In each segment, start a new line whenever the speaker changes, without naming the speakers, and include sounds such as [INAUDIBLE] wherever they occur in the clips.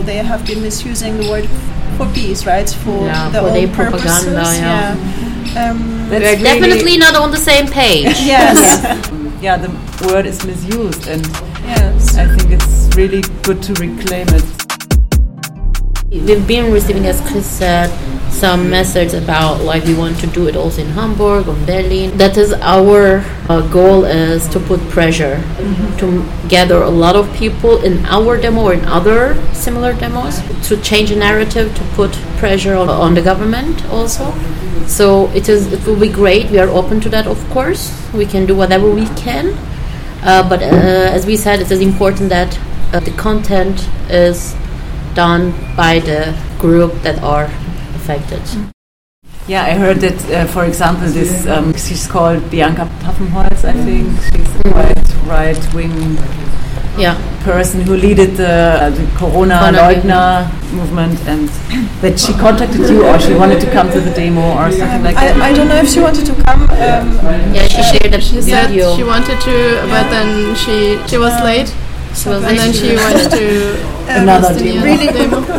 They have been misusing the word for peace, right? For
Yeah,
their
for
own
their
purposes.
propaganda, yeah.
yeah. Um,
We're
really-
definitely not on the same page. [LAUGHS]
yes. [LAUGHS]
yeah, the word is misused, and
yes.
I think it's really good to reclaim it.
We've been receiving, as Chris said, some messages about like we want to do it also in Hamburg or Berlin. That is our uh, goal is to put pressure to gather a lot of people in our demo or in other similar demos to change a narrative to put pressure on, on the government also. So it is it will be great. We are open to that, of course. We can do whatever we can. Uh, but uh, as we said, it is important that uh, the content is done by the group that are affected.
Yeah, I heard that, uh, for example, this um, she's called Bianca Paffenholz, I think. She's a quite right wing
Yeah,
person who led the, uh, the Corona
Corona
Leugner movement, and that she contacted you or she wanted to come to the demo or something like that.
I, I don't know if she wanted to come. Um,
yeah. She shared a
She said she wanted to, but then she she was late,
She was
and then she went to Um,
Another
Palestinian
really,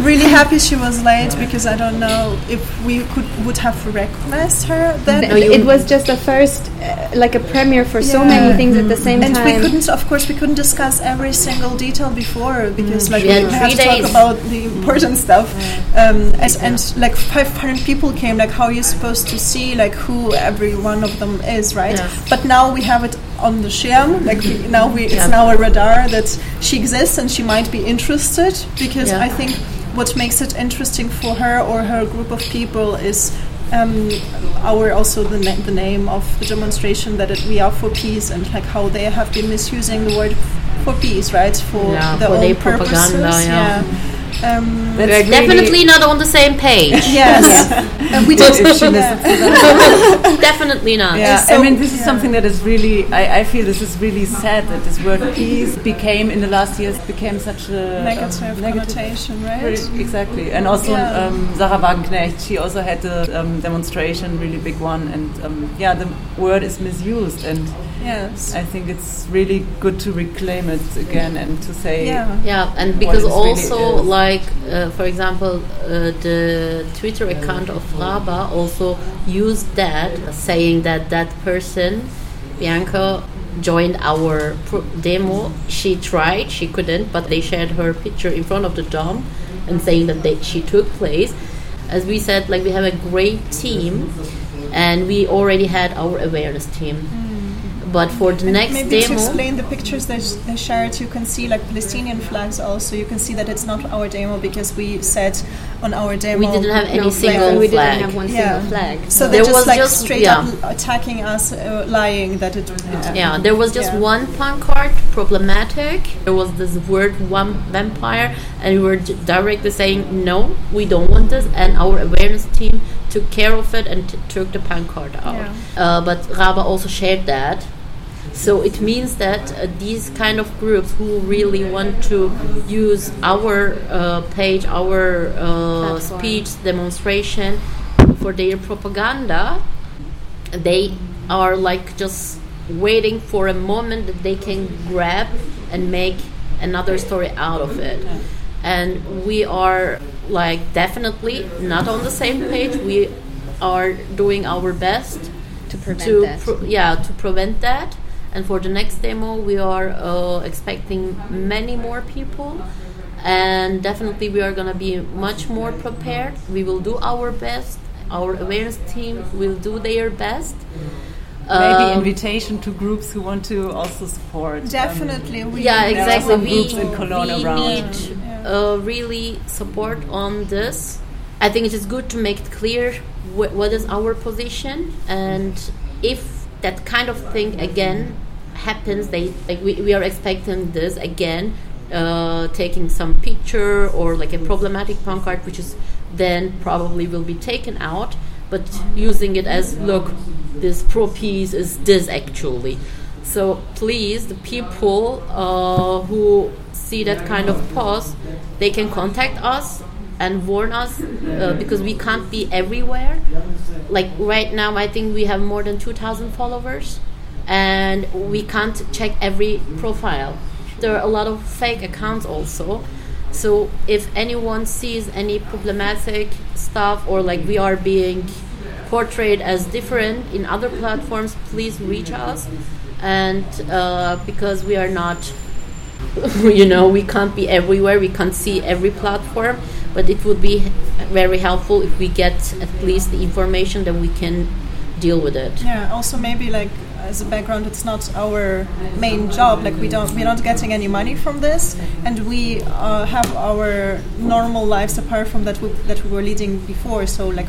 really happy she was late because I don't know if we could would have recognized her then.
No,
it was just a first, uh, like a premiere for so many things at mm-hmm. the same
and
time.
And we couldn't, of course, we couldn't discuss every single detail before because, mm. like,
We
we,
had
have
three
to
days.
talk about the mm. important stuff. Mm. Um, and, and like 500 people came. Like, how are you supposed to see like who every one of them is, right?
Yeah.
But now we have it on the Schirm. Like we, now we, it's now a radar that she exists and she might be interested because
Yeah.
I think what makes it interesting for her or her group of people is um, our also the, na- the name of the demonstration that it, we are for peace and like how they have been misusing the word for peace, right? For
Yeah,
their
for
own
their
purposes.
propaganda, yeah.
Um,
That's
We're
really-
definitely not on the same page. [LAUGHS]
yes, [LAUGHS] and we did. [LAUGHS]
if she
yeah.
definitely not.
Yeah,
So-
I mean, this is something that is really, I, I feel this is really sad that this word peace became, in the last years, became such a um,
Negative connotation, right?
Very- Exactly, and also
Yeah.
um, Sahra Wagenknecht, she also had a um, demonstration, really big one, and um, yeah, the word is misused, and
Yes.
I think it's really good to reclaim it again and to say,
Yeah.
Yeah, and because
it really
also, like, uh, for example, uh, the Twitter account of Raba also used that, saying that that person, Bianca, joined our demo. She tried, she couldn't, but they shared her picture in front of the dome and saying that they, she took place. As we said, like, we have a great team, and we already had our awareness team. Mm. But for the
And
next
maybe to explain the pictures they, sh- they shared, you can see like Palestinian flags also. You can see that it's not our demo because we said on our demo
we didn't have any
no flag,
single
and we didn't have one
Yeah.
single flag.
So
There
they're just
was
like
just-
straight
yeah.
up attacking us, uh, lying that it. it
Yeah, there was just
Yeah.
one pancart problematic. There was this word one vampire, and we were directly saying no, we don't want this, and our awareness team took care of it and t- took the pancart out.
Yeah.
Uh, but Raba also shared that. So it means that uh, these kind of groups who really want to use our uh, page, our uh, speech demonstration for their propaganda, they are like just waiting for a moment that they can grab and make another story out of it. And we are like definitely not on the same page. We are doing our best
to prevent
to
that.
pro- yeah to prevent that. And for the next demo, we are uh, expecting many more people, and definitely we are gonna be much more prepared. We will do our best. Our awareness team will do their best.
maybe
Um,
invitation to groups who want to also support. um,
Definitely, we
yeah, exactly. We,
groups
in Cologne
we
around.
need uh, really support on this. I think it is good to make it clear wh- what is our position, and if that kind of thing again happens, they like we, we are expecting this again, uh, taking some picture or like a problematic pancart, which is then probably will be taken out, but using it as look, this pro peace is this actually. So please, the people uh, who see that kind of post, they can contact us and warn us uh, because we can't be everywhere. Like right now, I think we have more than 2,000 followers, and we can't check every profile. There are a lot of fake accounts also. So if anyone sees any problematic stuff or like we are being portrayed as different in other platforms, please reach us. And uh, because we are not, [LAUGHS] you know, we can't be everywhere, we can't see every platform, but it would be very helpful if we get at least the information that we can deal with it.
Yeah. Also, maybe like as a background, it's not our main job. Like we don't, we're not getting any money from this, and we uh, have our normal lives apart from that we, that we were leading before. So like.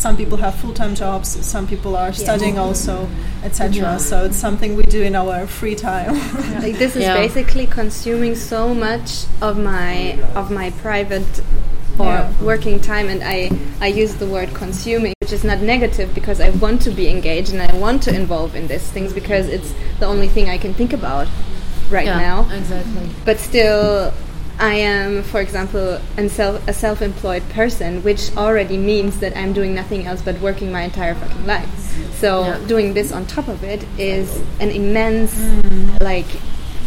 Some people have full-time jobs. Some people are studying also, etc.
Yeah.
So it's something we do in our free time.
like this is
Yeah.
basically consuming so much of my of my private or
Yeah.
working time and I, I use the word consuming which is not negative because I want to be engaged and I want to involve in these things because it's the only thing I can think about right
Yeah,
now
exactly.
but still I am for example an self, a self-employed person which already means that I'm doing nothing else but working my entire fucking life so
Yeah.
doing this on top of it is an immense like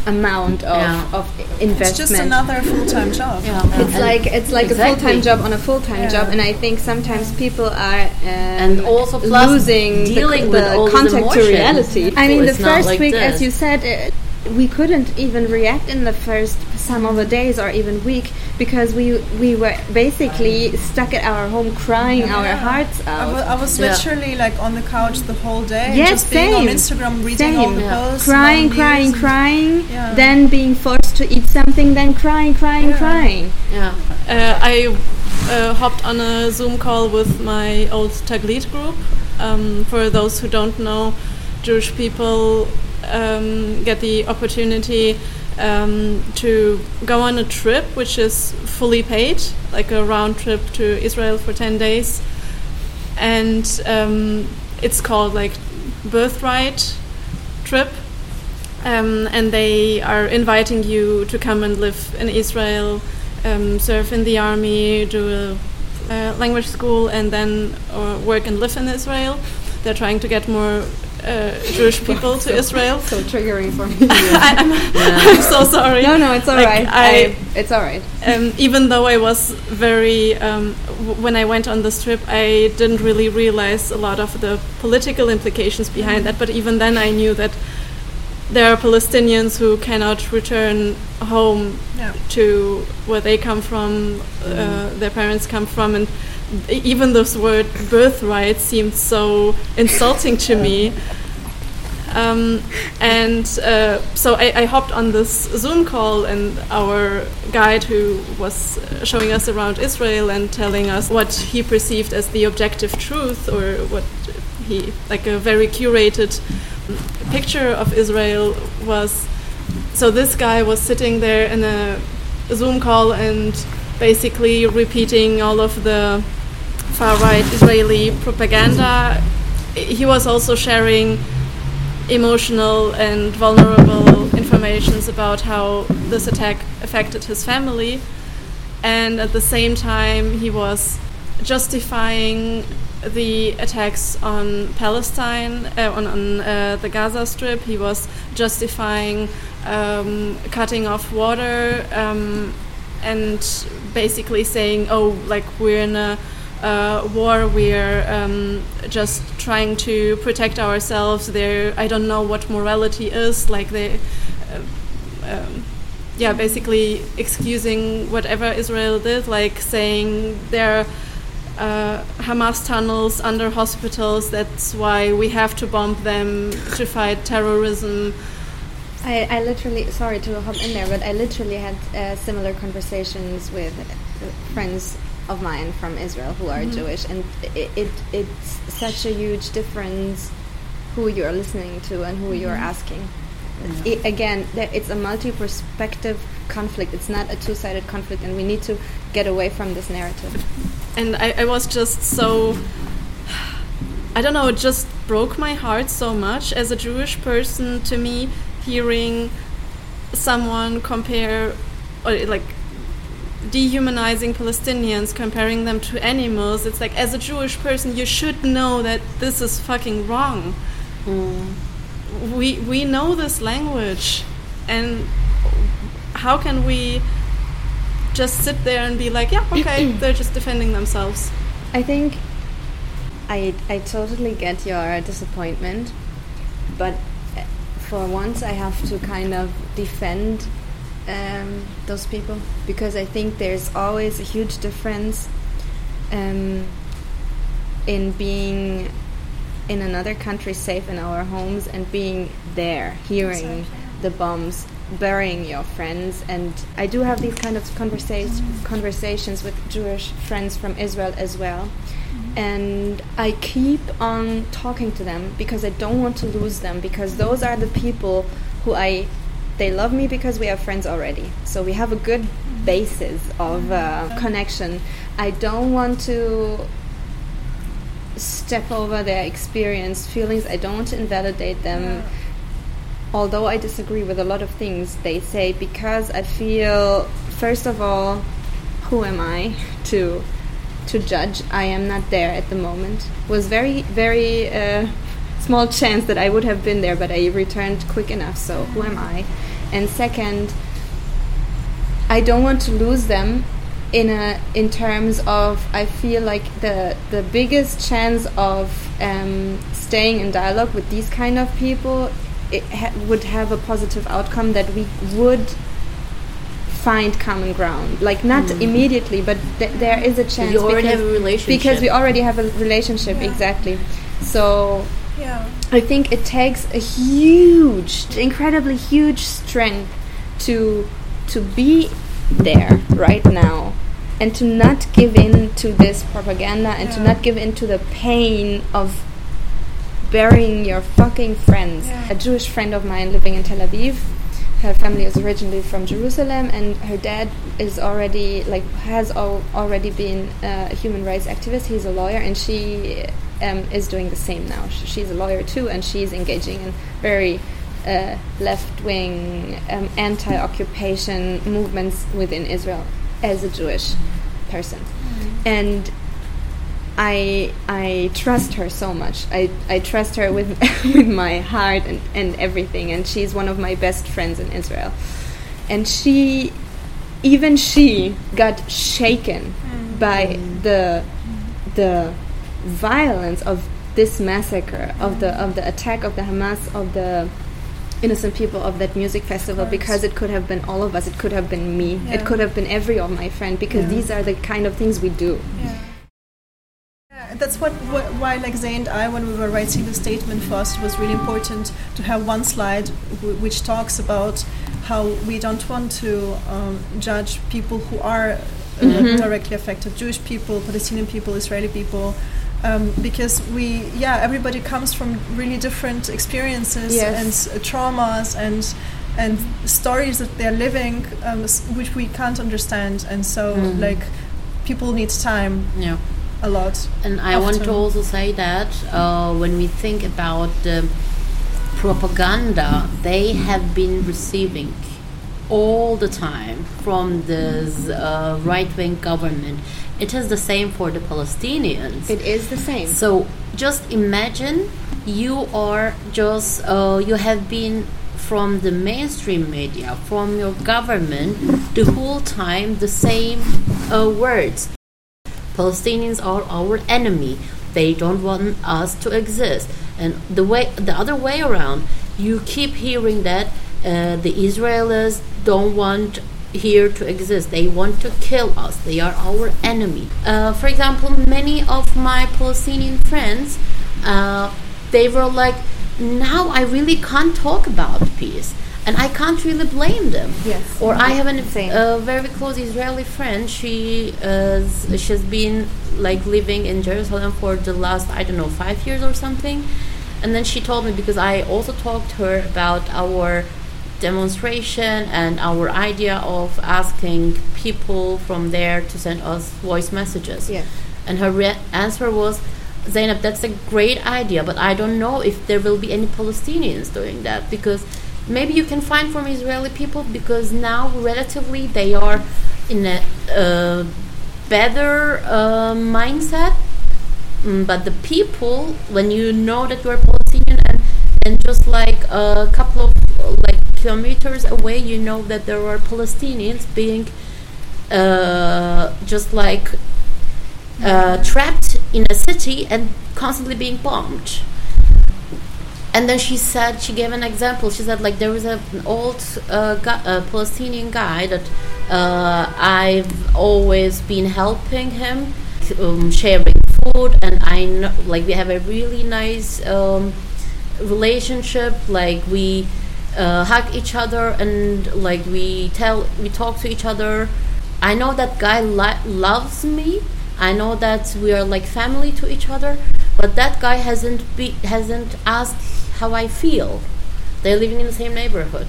amount of,
Yeah.
of
it's just another full-time job.
Yeah.
it's
And-
like it's like a full-time job on a full-time
Yeah.
job and i think sometimes people are um,
And also
losing
dealing
the,
with all these
contact to
emotions.
reality i
So
mean the first
like
week
this.
as you said uh, we couldn't even react in the first some of the days or even week because we we were basically stuck at our home crying our hearts out
wa- I was
Yeah.
literally like on the couch the whole day,
Yes,
just being on. Instagram, reading all the
Yeah.
posts,
crying crying crying
Yeah.
then being forced to eat something then crying crying
Yeah.
crying
Yeah.
Uh, I uh, hopped on a Zoom call with my old Taglit group. Um, for those who don't know, Jewish people um, get the opportunity um, to go on a trip which is fully paid, like a round trip to Israel for 10 days. And um, it's called like Birthright Trip. Um, and they are inviting you to come and live in Israel, um, serve in the army, do a uh, language school, and then uh, work and live in Israel. They're trying to get more uh, Jewish people to Israel.
so triggering for [LAUGHS] me
I, I'm, [LAUGHS] I'm so sorry.
no no it's all
Like,
right.
I-
it's all right
um, even though I was very, um, w- when I went on this trip, I didn't really realize a lot of the political implications behind that. But even then, I knew that there are Palestinians who cannot return home
Yeah.
to where they come from, uh, their parents come from, and even this word birthright seemed so insulting to me. Um, and uh, so I, I hopped on this Zoom call, and our guide, who was uh, showing us around Israel and telling us what he perceived as the objective truth, or what he like a very curated picture of Israel was. So this guy was sitting there in a Zoom call and basically repeating all of the far right Israeli propaganda. He was also sharing emotional and vulnerable informations about how this attack affected his family and at the same time he was justifying the attacks on Palestine, uh, on, on uh, the Gaza Strip. He was justifying um, cutting off water um, and basically saying, "Oh, like we're in a uh, war. We're um, just trying to protect ourselves." There, I don't know what morality is. Like they. Uh, um, yeah, basically excusing whatever Israel did, like saying there uh, Hamas tunnels under hospitals, that's why we have to bomb them to fight terrorism.
I, I literally sorry to hop in there, but I literally had uh, similar conversations with friends of mine from Israel who are mm-hmm. Jewish, and it, it it's such a huge difference who you are listening to and who you are mm-hmm. asking. I again, there, it's a multi-perspective conflict. It's not a two-sided conflict, and we need to get away from this narrative.
And I, I was just so. I don't know, it just broke my heart so much as a Jewish person to me hearing someone compare, or like dehumanizing Palestinians, comparing them to animals. It's like, as a Jewish person, you should know that this is fucking wrong. Mm. We, we know this language, and how can we just sit there and be like, yeah, okay, [CLEARS THROAT] they're just defending themselves.
I think I I totally get your disappointment, but for once I have to kind of defend um, those people because I think there's always a huge difference um, in being in another country safe in our homes and being there, hearing
Exactly.
the bombs, burying your friends. And I do have these kind of conversa- conversations with Jewish friends from Israel as well. And I keep on talking to them because I don't want to lose them because those are the people who I they love me because we are friends already. So we have a good basis of uh, connection. I don't want to step over their experience, feelings. I don't want to invalidate them. Although I disagree with a lot of things they say, because I feel, first of all, who am I [LAUGHS] to to judge? I am not there at the moment. Was very very uh, small chance that I would have been there, but I returned quick enough. So who am I? And second, I don't want to lose them in a in terms of I feel like the the biggest chance of um, staying in dialogue with these kind of people it ha would have a positive outcome that we would find common ground like not immediately but th there is a chance
you already have a relationship.
because we already have a relationship exactly so
Yeah.
I think it takes a huge, incredibly huge strength to to be there right now and to not give in to this propaganda and to not give in to the pain of burying your fucking friends.
Yeah.
A Jewish friend of mine living in Tel Aviv. Her family is originally from Jerusalem, and her dad is already like has al- already been uh, a human rights activist. He's a lawyer, and she um, is doing the same now. Sh- She's a lawyer too, and she's engaging in very uh, left-wing um, anti-occupation movements within Israel as a Jewish person, and I I trust her so much. I, I trust her with [LAUGHS] with my heart and, and everything and she's one of my best friends in Israel. And she even she got shaken mm. by the the violence of this massacre of the of the attack of the Hamas of the innocent people of that music festival because it could have been all of us it could have been me
Yeah.
it could have been every of my friend because these are the kind of things we do
Yeah. That's what, why like Zay and I when we were writing the statement for us it was really important to have one slide w- which talks about how we don't want to um, judge people who are uh, directly affected Jewish people Palestinian people Israeli people um, because we yeah everybody comes from really different experiences
Yes.
and uh, traumas and and stories that they're living um, s- which we can't understand and so like people need time
yeah.
A lot.
And I want to also say that uh, when we think about the propaganda they have been receiving all the time from this uh, right wing government, it is the same for the Palestinians.
it is the same
So just imagine you are just uh, you have been from the mainstream media, from your government, the whole time the same uh, words. Palestinians are our enemy. They don't want us to exist. And the way the other way around, you keep hearing that uh, the Israelis don't want here to exist. They want to kill us. They are our enemy. Uh, for example, many of my Palestinian friends, uh, they were like, now I really can't talk about peace. And I can't really blame them.
Yes.
Or I have a very close Israeli friend. She is, she's been like living in Jerusalem for the last I don't know five years or something. And then she told me because I also talked to her about our demonstration and our idea of asking people from there to send us voice messages.
Yeah.
And her re- answer was, Zainab, that's a great idea, but I don't know if there will be any Palestinians doing that because maybe you can find from Israeli people because now relatively they are in a uh, better uh, mindset. Mm, but the people, when you know that you are Palestinian and and just like a couple of like kilometers away, you know that there are Palestinians being uh, just like uh, trapped in a city and constantly being bombed. And then she said, she gave an example. She said, like, there was a, an old uh, gu- Palestinian guy that uh, I've always been helping him, um, sharing food, and I know, like, we have a really nice um, relationship. Like, we uh, hug each other and, like, we tell, we talk to each other. I know that guy loves me. I know that we are like family to each other, but that guy hasn't be hasn't asked how I feel. They're living in the same neighborhood,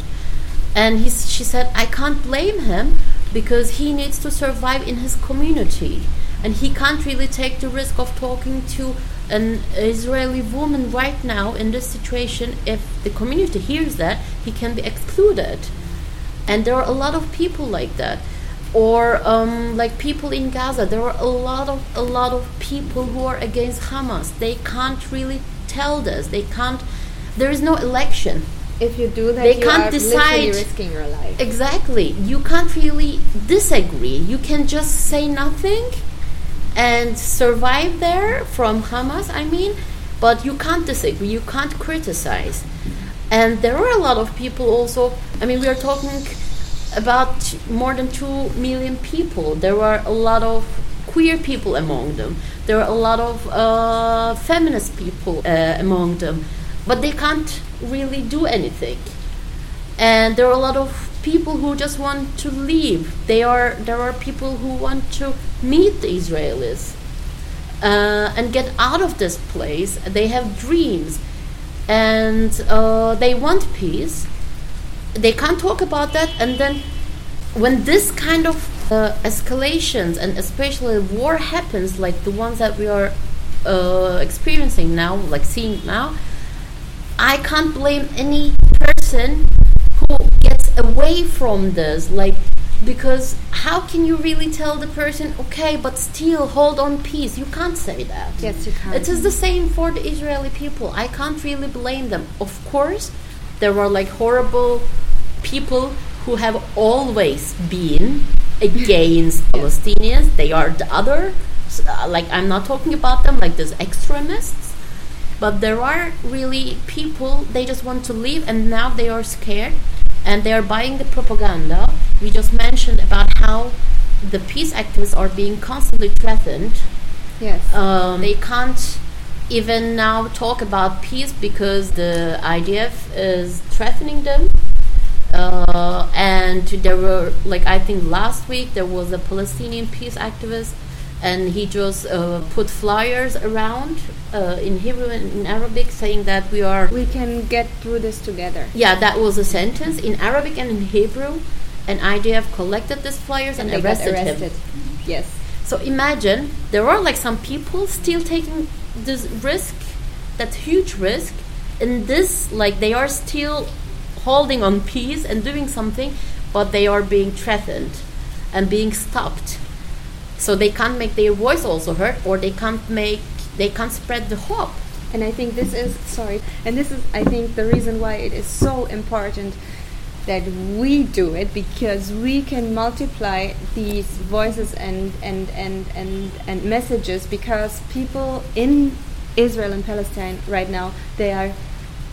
and he she said I can't blame him because he needs to survive in his community, and he can't really take the risk of talking to an Israeli woman right now in this situation. If the community hears that, he can be excluded, and there are a lot of people like that or um, like people in Gaza. There are a lot of a lot of people who are against Hamas. They can't really tell this. They can't. There is no election.
If you do that,
They
you
can't
are
decide-
risking your life.
Exactly. You can't really disagree. You can just say nothing and survive there from Hamas. I mean, but you can't disagree. You can't criticize. And there are a lot of people also. I mean, we are talking about more than 2 million people. There are a lot of queer people among them. There are a lot of uh, feminist people uh, among them. But they can't really do anything. And there are a lot of people who just want to leave. They are there are people who want to meet the Israelis uh, and get out of this place. They have dreams and uh, they want peace they can't talk about that and then when this kind of uh, escalations and especially war happens like the ones that we are uh, experiencing now like seeing now i can't blame any person who gets away from this like because how can you really tell the person okay but still hold on peace you can't say that
Yes, you can't.
it is the same for the Israeli people. I can't really blame them. Of course, there are like horrible people who have always been against [LAUGHS] Palestinians. They are the other. s- uh, Like I'm not talking about them like these extremists, but there are really people. They just want to leave, and now they are scared, and they are buying the propaganda. We just mentioned about how the peace activists are being constantly threatened
Yes.
um, they can't even now talk about peace because the IDF is threatening them. Uh, and there were, like, I think last week there was a Palestinian peace activist, and he just uh, put flyers around uh, in Hebrew and in Arabic saying that we are
we can get through this together.
yeah, that was a sentence in Arabic and in Hebrew, and IDF collected these flyers and,
got
arrested,
arrested.
him.
Yes.
So imagine there are like some people still taking this risk, that huge risk, and this like they are still holding on peace and doing something, but they are being threatened and being stopped. So they can't make their voice also heard, or they can't make they can't spread the hope.
And I think this is sorry, and this is I think the reason why it is so important that we do it because we can multiply these voices and and and and, and messages because people in Israel and Palestine right now they are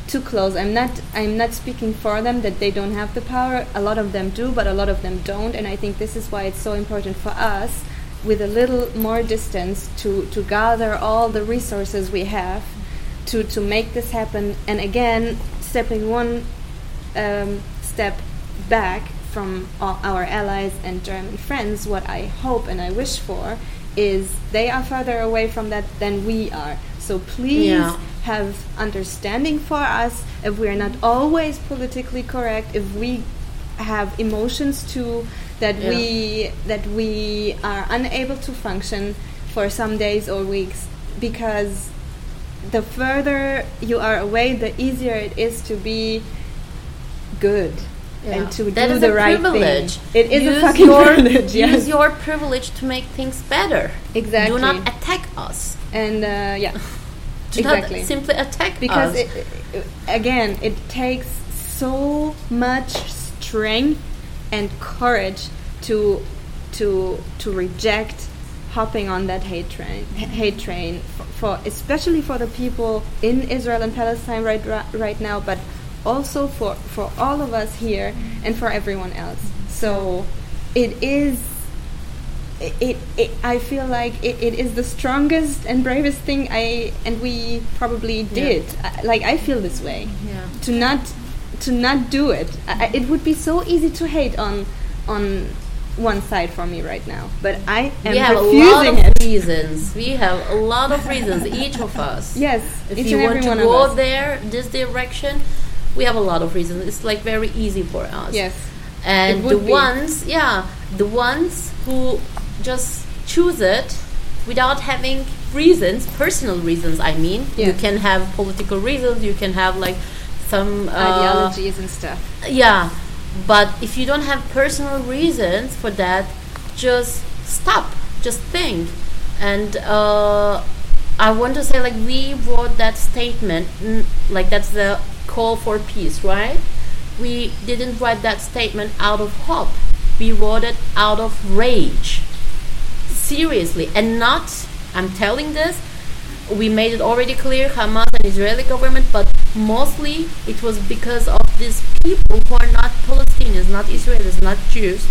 too close. I'm not I'm not speaking for them that they don't have the power. A lot of them do, but a lot of them don't. And I think this is why it's so important for us with a little more distance to, to gather all the resources we have to, to make this happen. And again, stepping one um, step back from our allies and German friends, what I hope and I wish for is they are further away from that than we are. So please
Yeah.
have understanding for us if we are not always politically correct, if we have emotions too that
Yeah.
we that we are unable to function for some days or weeks because the further you are away the easier it is to be good
Yeah.
and to
That
do the right
privilege.
thing. It is
Use
a fucking
your,
privilege. Yes.
Use your privilege to make things better.
Exactly.
Do not attack us.
and uh, yeah, [LAUGHS]
Do
exactly.
not simply attack
because
us.
it, it, again it takes so much strength and courage to to to reject hopping on that hate train hate train for, for especially for the people in Israel and Palestine right right now but also for for all of us here and for everyone else so it is it, it, I feel like it, it is the strongest and bravest thing I and we probably did. Yeah. I, like I feel this way.
Yeah.
To not to not do it. I, it would be so easy to hate on on one side for me right now, but I am
we have a lot of
it.
reasons. We have a lot of reasons, [LAUGHS] each of us.
Yes,
If
each
you
and
want
every
to go there, this direction, we have a lot of reasons. It's like very easy for us.
Yes,
and the
be.
ones yeah the ones who just choose it without having reasons personal reasons i mean you can have political reasons you can have like some uh,
ideologies and stuff.
yeah but if you don't have personal reasons for that just stop just think. And uh, i want to say like we wrote that statement mm, like that's the call for peace right? We didn't write that statement out of hope. We wrote it out of rage. Seriously and not i'm telling this we made it already clear hamas and israeli government but mostly it was because of these people who are not palestinians not israelis not jews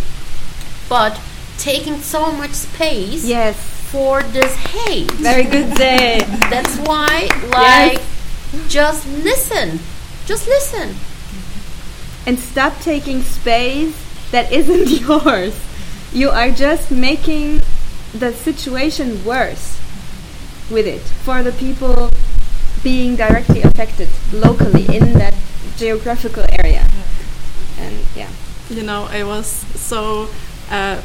but taking so much space
Yes,
for this hate.
Very good day.
that's why like just listen. Just listen.
And stop taking space that isn't [LAUGHS] yours. You are just making the situation worse with it for the people being directly affected locally in that geographical area. And yeah.
you know, I was so uh,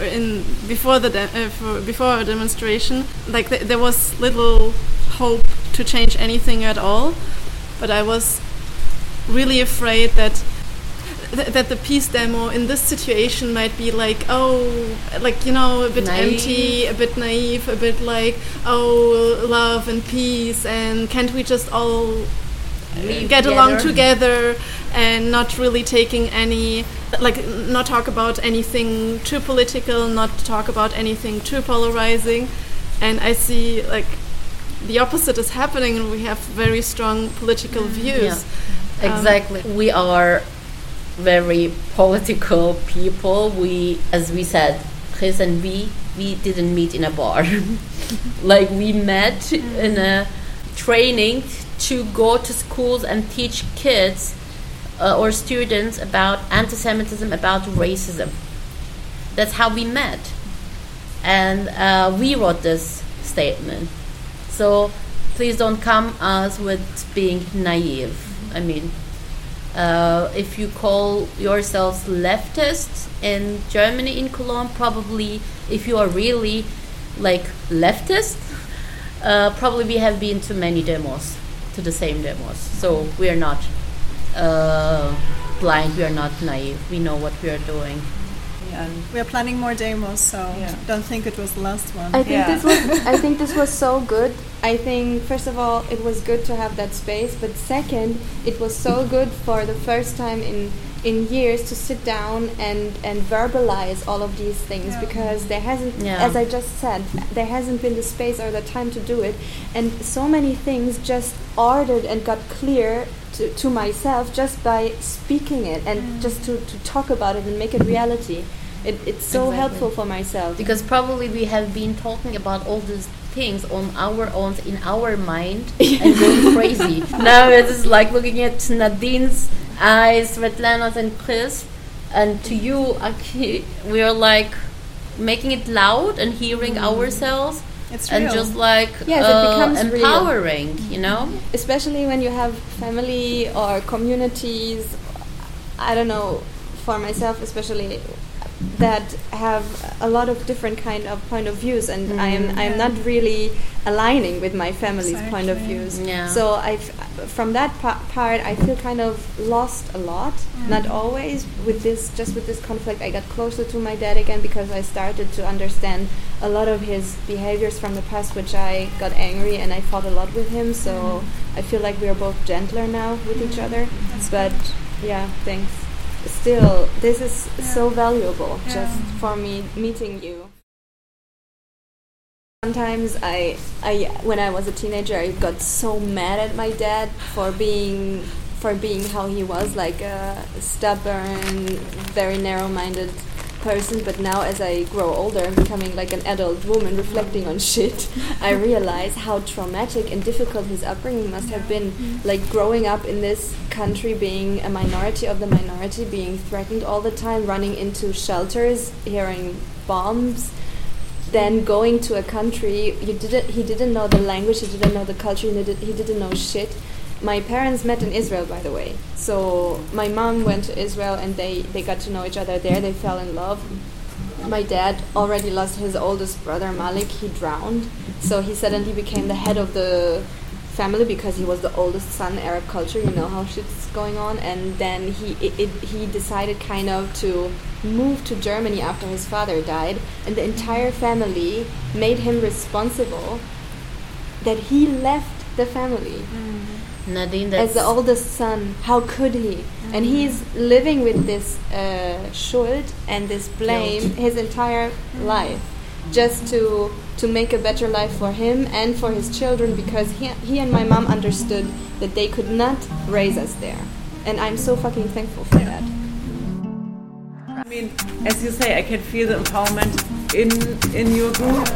in before the uh, for, before our demonstration, like th- there was little hope to change anything at all, but I was really afraid that th- that the peace demo in this situation might be like oh like you know a bit
Naive.
empty a bit naive a bit like oh love and peace and can't we just all
Live
get along
together.
and not really taking any like not talk about anything too political not talk about anything too polarizing and i see like the opposite is happening and we have very strong political views Um,
Exactly. we are very political people. We, as we said, Chris and we, we didn't meet in a bar. [LAUGHS] like we met in a training to go to schools and teach kids uh, or students about anti-Semitism, about racism. That's how we met, and uh, we wrote this statement. So please don't come us with being naive. I mean, uh, if you call yourselves leftists in Germany in Cologne, probably if you are really like leftist, uh, probably we have been to many demos, to the same demos. So we are not uh, blind, we are not naive. We know what we are doing.
And
We are planning more demos, so
Yeah.
don't think it was the last one.
I think
Yeah.
this was I think this was so good. I think first of all it was good to have that space, but second, it was so good for the first time in in years to sit down and and verbalize all of these things
Yeah.
because there hasn't
Yeah.
as I just said, there hasn't been the space or the time to do it and so many things just ordered and got clear to, to myself just by speaking it and mm. just to, to talk about it and make it reality. It, it's so
Exactly.
helpful for myself.
Because probably we have been talking about all these things on our own, in our mind, [LAUGHS] and going crazy. now it is like looking at Nadine's eyes, Svetlana's, and Chris, and to you, Aki, we are like making it loud and hearing ourselves,
it's
and
real.
just like
Yes, it
uh,
becomes real.
empowering, you know?
especially when you have family or communities i don't know for myself especially that have a lot of different kind of point of views and i am i'm mm-hmm. not really aligning with my family's point of views.
Yeah.
so i from that pa- part i feel kind of lost a lot. Mm-hmm. Not always with this just with this conflict. I got closer to my dad again because i started to understand a lot of his behaviors from the past which i got angry and i fought a lot with him. So mm-hmm. i feel like we are both gentler now with each other. But yeah thanks still, this is so valuable just for me meeting you. Sometimes I, I, when I was a teenager, I got so mad at my dad for being, for being how he was, like a stubborn, very narrow-minded person. But now, as I grow older and becoming like an adult woman, reflecting on shit, I realize how traumatic and difficult his upbringing must have been. Like growing up in this country, being a minority of the minority, being threatened all the time, running into shelters, hearing bombs then going to a country you didn't he didn't know the language he didn't know the culture he didn't, he didn't know shit my parents met in israel by the way. So my mom went to israel and they, they got to know each other there. They fell in love. My dad already lost his oldest brother malik. He drowned. So he suddenly became the head of the family because he was the oldest son arab culture. You know how shit's going on. And then he it, it, he decided kind of to move to germany after his father died. And the entire family made him responsible that he left the family mm-hmm.
Nadine,
as the oldest son how could he? And he's living with this uh, schuld and this blame his entire life just to to make a better life for him and for his children because he, he and my mom understood that they could not raise us there. And i'm so fucking thankful for that.
I mean, as you say, I can feel the empowerment in in your group,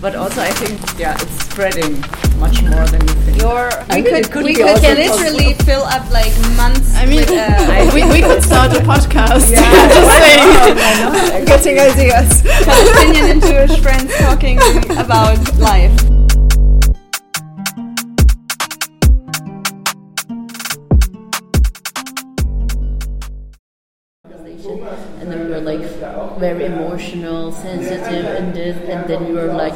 but also I think yeah, it's spreading much more than you think.
Your, we
mean,
could,
it could
we could
also
literally fill up like months
I mean,
with, uh, [LAUGHS]
we, we could start a [LAUGHS] podcast. [LAUGHS] Just saying.
Getting ideas.
Palestinian and Jewish friends talking about life.
Very emotional, sensitive, and this, and then we were like,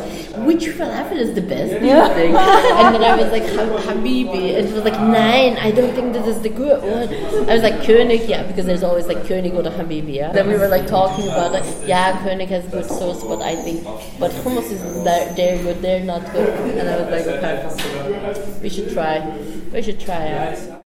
which falafel is the best? you and then I was like, "Ha- Habibi, and it was like, nine, I don't think this is the good one. I was like, König, yeah, because there's always like König or Habibi, yeah. Then we were like talking about like, yeah, König has good sauce, but I think, but hummus is they're, they're good, they're not good. And I was like, okay, we should try, we should try it.